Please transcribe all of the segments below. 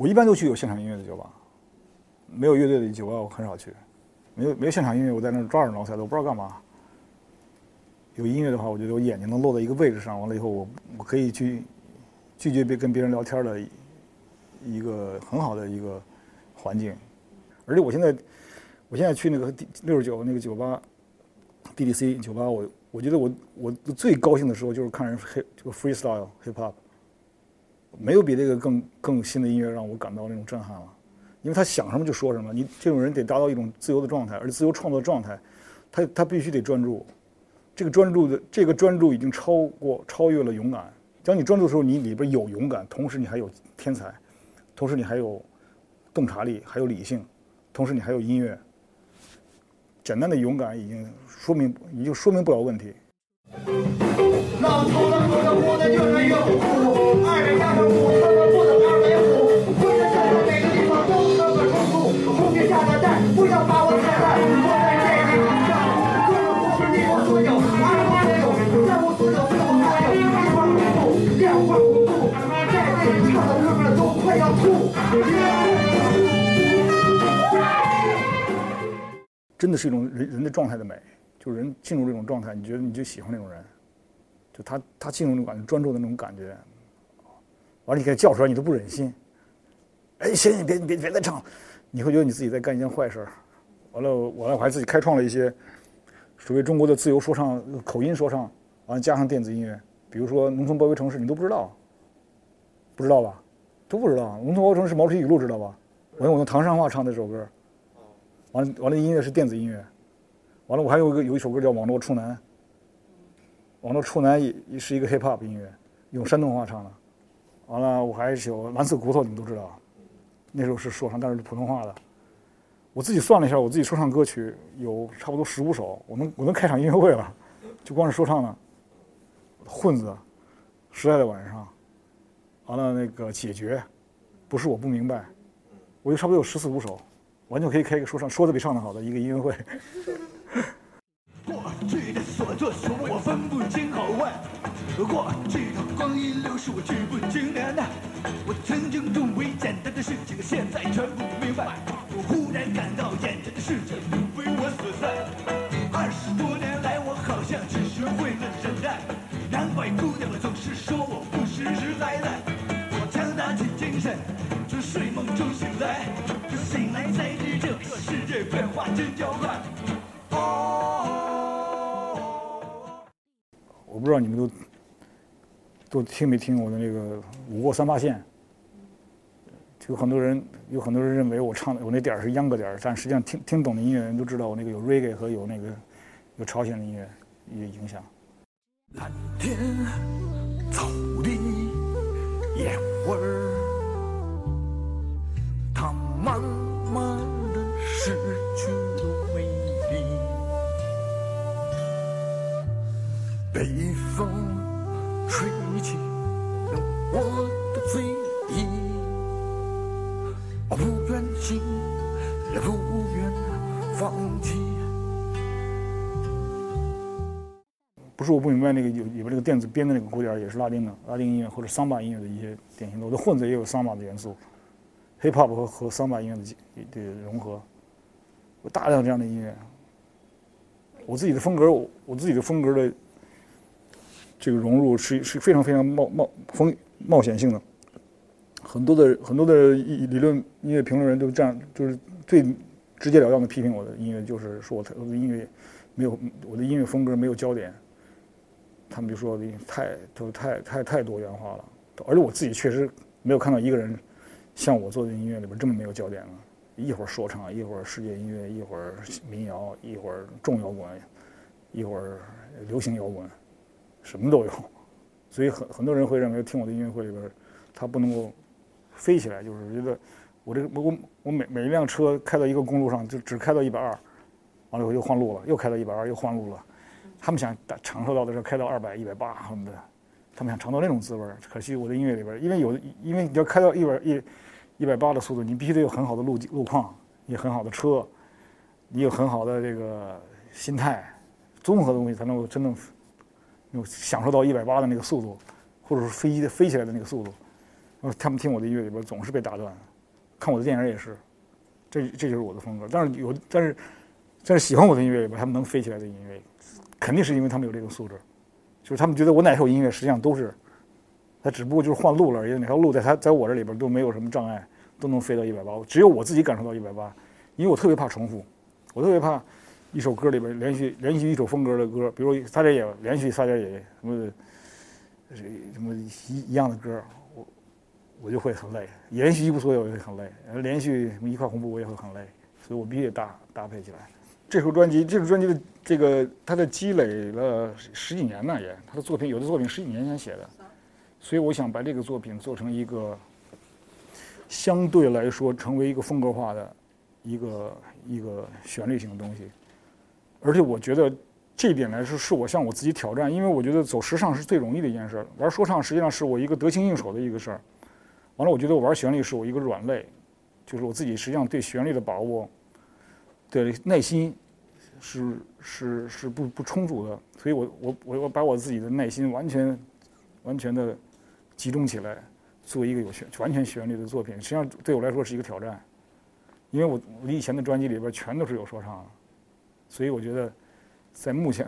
我一般都去有现场音乐的酒吧，没有乐队的酒吧我很少去。没有没有现场音乐，我在那抓耳挠腮的，我不知道干嘛。有音乐的话，我觉得我眼睛能落在一个位置上，完了以后我我可以去拒绝别跟别人聊天的一个很好的一个环境。而且我现在我现在去那个六十九那个酒吧，DDC 酒吧，我我觉得我我最高兴的时候就是看人黑这个 freestyle hip hop，没有比这个更更新的音乐让我感到那种震撼了。因为他想什么就说什么，你这种人得达到一种自由的状态，而自由创作的状态，他他必须得专注。这个专注的这个专注已经超过超越了勇敢。当你专注的时候，你里边有勇敢，同时你还有天才，同时你还有洞察力，还有理性，同时你还有音乐。简单的勇敢已经说明已经说明不了问题。老头子说的活的就是真的是一种人人的状态的美，就是人进入这种状态，你觉得你就喜欢那种人。就他他进入那种感觉专注的那种感觉，完了你给他叫出来，你都不忍心。哎，行，你别别别再唱，你会觉得你自己在干一件坏事。完了，完了我还自己开创了一些所谓中国的自由说唱、口音说唱，完了加上电子音乐，比如说《农村包围城市》，你都不知道，不知道吧？都不知道，《农村包围城市》毛主席语录知道吧？我用我用唐山话唱这首歌，完了完了音乐是电子音乐，完了我还有一个有一首歌叫《网络处男》。网络处男也也是一个 hip hop 音乐，用山东话唱的。完了，我还有蓝色骨头，你们都知道，那时候是说唱，但是普通话的。我自己算了一下，我自己说唱歌曲有差不多十五首，我能我能开场音乐会了，就光是说唱的。混子，时代的晚上，完了那个解决，不是我不明白，我就差不多有十四五首，完全可以开一个说唱，说的比唱的好的一个音乐会。过去的所作所为我分不清好坏，过去的光阴流逝我记不清年呐。我曾经认为简单的事情，现在全部明白。我忽然感到世界变化真叫快。我不知道你们都都听没听我的那个五过三八线，就很多人有很多人认为我唱的我那点儿是秧歌点儿，但实际上听听懂的音乐人都知道我那个有 reggae 和有那个有朝鲜的音乐也影响。蓝天草地烟味儿，它慢慢失去了美丽。北风吹起了我的醉意，我不愿醒，也不愿放弃。不是我不明白那个有里边那个电子编的那个鼓点也是拉丁的拉丁音乐或者桑巴音乐的一些典型的，我的混子也有桑巴的元素，hip hop 和和桑巴音乐的的融合，有大量这样的音乐。我自己的风格，我自己的风格的。这个融入是是非常非常冒冒风冒险性的，很多的很多的理论音乐评论人都这样，就是最直截了当的批评我的音乐，就是说我我的音乐没有我的音乐风格没有焦点，他们就说的太都太太太多元化了，而且我自己确实没有看到一个人像我做的音乐里边这么没有焦点了，一会儿说唱，一会儿世界音乐，一会儿民谣，一会儿重摇滚，一会儿流行摇滚。什么都有，所以很很多人会认为听我的音乐会里边，他不能够飞起来，就是觉得我这我我每每一辆车开到一个公路上就只开到一百二，完了以后又换路了，又开到一百二又换路了。他们想享受到的是开到二百、一百八什么的，他们想尝到那种滋味可惜我的音乐里边，因为有因为你要开到一百一一百八的速度，你必须得有很好的路路况，你很好的车，你有很好的这个心态，综合的东西才能够真正。有享受到一百八的那个速度，或者是飞机的飞起来的那个速度，他们听我的音乐里边总是被打断，看我的电影也是，这这就是我的风格。但是有，但是但是喜欢我的音乐里边，他们能飞起来的音乐，肯定是因为他们有这个素质，就是他们觉得我哪首音乐实际上都是，他只不过就是换路了而已，哪条路在他在我这里边都没有什么障碍，都能飞到一百八，只有我自己感受到一百八，因为我特别怕重复，我特别怕。一首歌里边连续连续一首风格的歌，比如撒点野连续撒点野什么什么一一样的歌，我我就会很累。连续一无所有也会很累，连续什么一块红布我也会很累，所以我必须得搭搭配起来。这首专辑，这首专辑的这个他的积累了十几年呢，也他的作品有的作品十几年前写的，所以我想把这个作品做成一个相对来说成为一个风格化的一个一个旋律性的东西。而且我觉得这一点来说，是我向我自己挑战，因为我觉得走时尚是最容易的一件事，玩说唱实际上是我一个得心应手的一个事儿。完了，我觉得我玩旋律是我一个软肋，就是我自己实际上对旋律的把握的耐心是是是不不充足的，所以我我我我把我自己的耐心完全完全的集中起来，做一个有旋完全旋律的作品，实际上对我来说是一个挑战，因为我我以前的专辑里边全都是有说唱。所以我觉得，在目前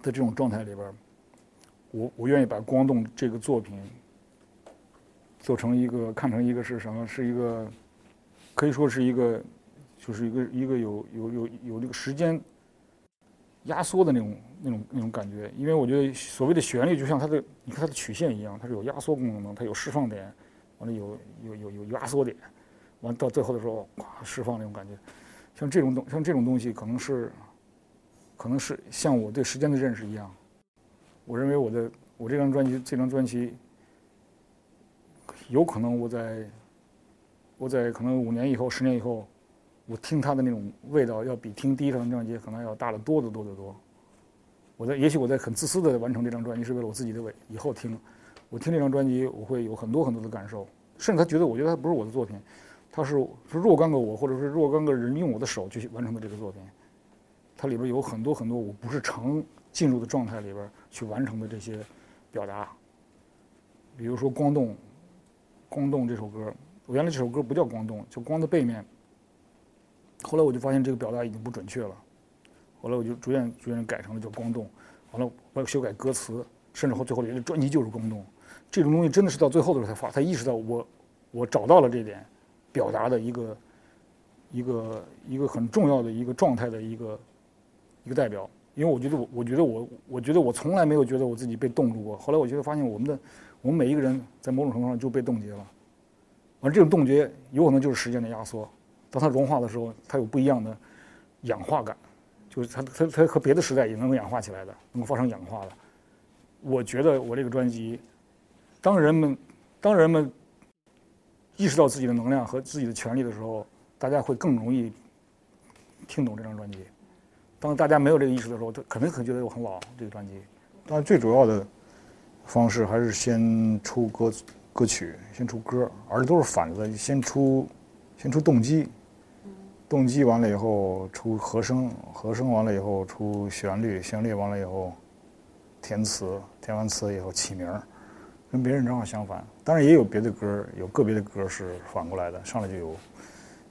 的这种状态里边，我我愿意把《光动》这个作品做成一个，看成一个是什么？是一个可以说是一个，就是一个一个有有有有这个时间压缩的那种那种那种感觉。因为我觉得所谓的旋律，就像它的你看它的曲线一样，它是有压缩功能的，它有释放点，完了有有有有压缩点，完到最后的时候，咵释放那种感觉。像这种东，像这种东西，可能是，可能是像我对时间的认识一样。我认为我的我这张专辑，这张专辑，有可能我在，我在可能五年以后、十年以后，我听它的那种味道，要比听第一张专辑可能要大得多得多得多。我在，也许我在很自私的完成这张专辑，是为了我自己的尾以后听。我听这张专辑，我会有很多很多的感受，甚至他觉得，我觉得它不是我的作品。他是是若干个我，或者是若干个人用我的手去完成的这个作品，它里边有很多很多我不是常进入的状态里边去完成的这些表达。比如说《光动》，《光动》这首歌，我原来这首歌不叫《光动》，叫《光的背面》。后来我就发现这个表达已经不准确了，后来我就逐渐逐渐改成了叫《光动》。完了，我修改歌词，甚至后最后连个专辑就是《光动》。这种东西真的是到最后的时候才发，才意识到我我找到了这点。表达的一个一个一个很重要的一个状态的一个一个代表，因为我觉得我我觉得我我觉得我从来没有觉得我自己被冻住过。后来我觉得发现我们的我们每一个人在某种程度上就被冻结了，而这种冻结有可能就是时间的压缩。当它融化的时候，它有不一样的氧化感，就是它它它和别的时代也能够氧化起来的，能够发生氧化的。我觉得我这个专辑，当人们当人们。意识到自己的能量和自己的权利的时候，大家会更容易听懂这张专辑。当大家没有这个意识的时候，他可能会觉得我很老。这个专辑，但最主要的方式还是先出歌歌曲，先出歌，而且都是反的，先出先出动机，动机完了以后出和声，和声完了以后出旋律，旋律完了以后填词，填完词以后起名儿。跟别人正好相反，当然也有别的歌，有个别的歌是反过来的，上来就有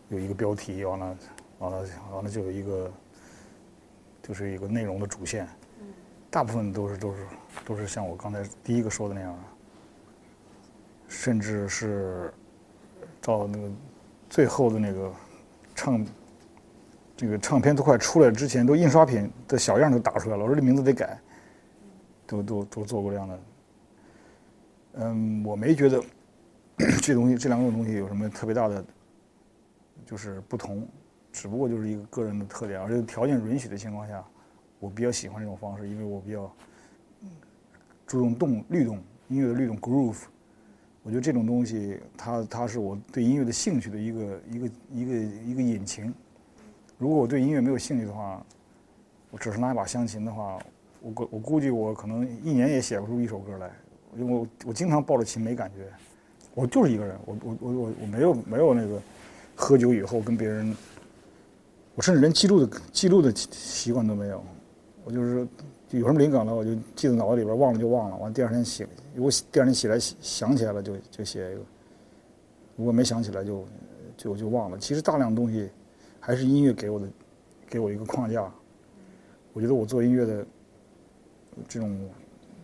有一个标题，完了完了完了就有一个就是一个内容的主线，大部分都是都是都是像我刚才第一个说的那样，甚至是到那个最后的那个唱这个唱片都快出来之前，都印刷品的小样都打出来了，我说这名字得改，都都都做过这样的。嗯，我没觉得 这东西这两种东西有什么特别大的就是不同，只不过就是一个个人的特点，而且条件允许的情况下，我比较喜欢这种方式，因为我比较注重动律动音乐的律动 groove。我觉得这种东西，它它是我对音乐的兴趣的一个一个一个一个引擎。如果我对音乐没有兴趣的话，我只是拿一把香琴的话，我估我估计我可能一年也写不出一首歌来。因为我我经常抱着琴没感觉，我就是一个人，我我我我我没有没有那个喝酒以后跟别人，我甚至连记录的记录的习惯都没有，我就是就有什么灵感了，我就记在脑子里边，忘了就忘了。完第二天醒，如果第二天起来想起来了，就就写一个；如果没想起来，就就就忘了。其实大量东西还是音乐给我的，给我一个框架。我觉得我做音乐的这种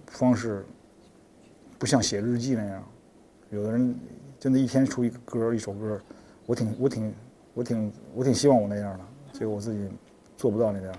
方式，不像写日记那样。有的人真的一天出一个歌一首歌，我挺我挺我挺我挺希望我那样的，结果我自己做不到那样。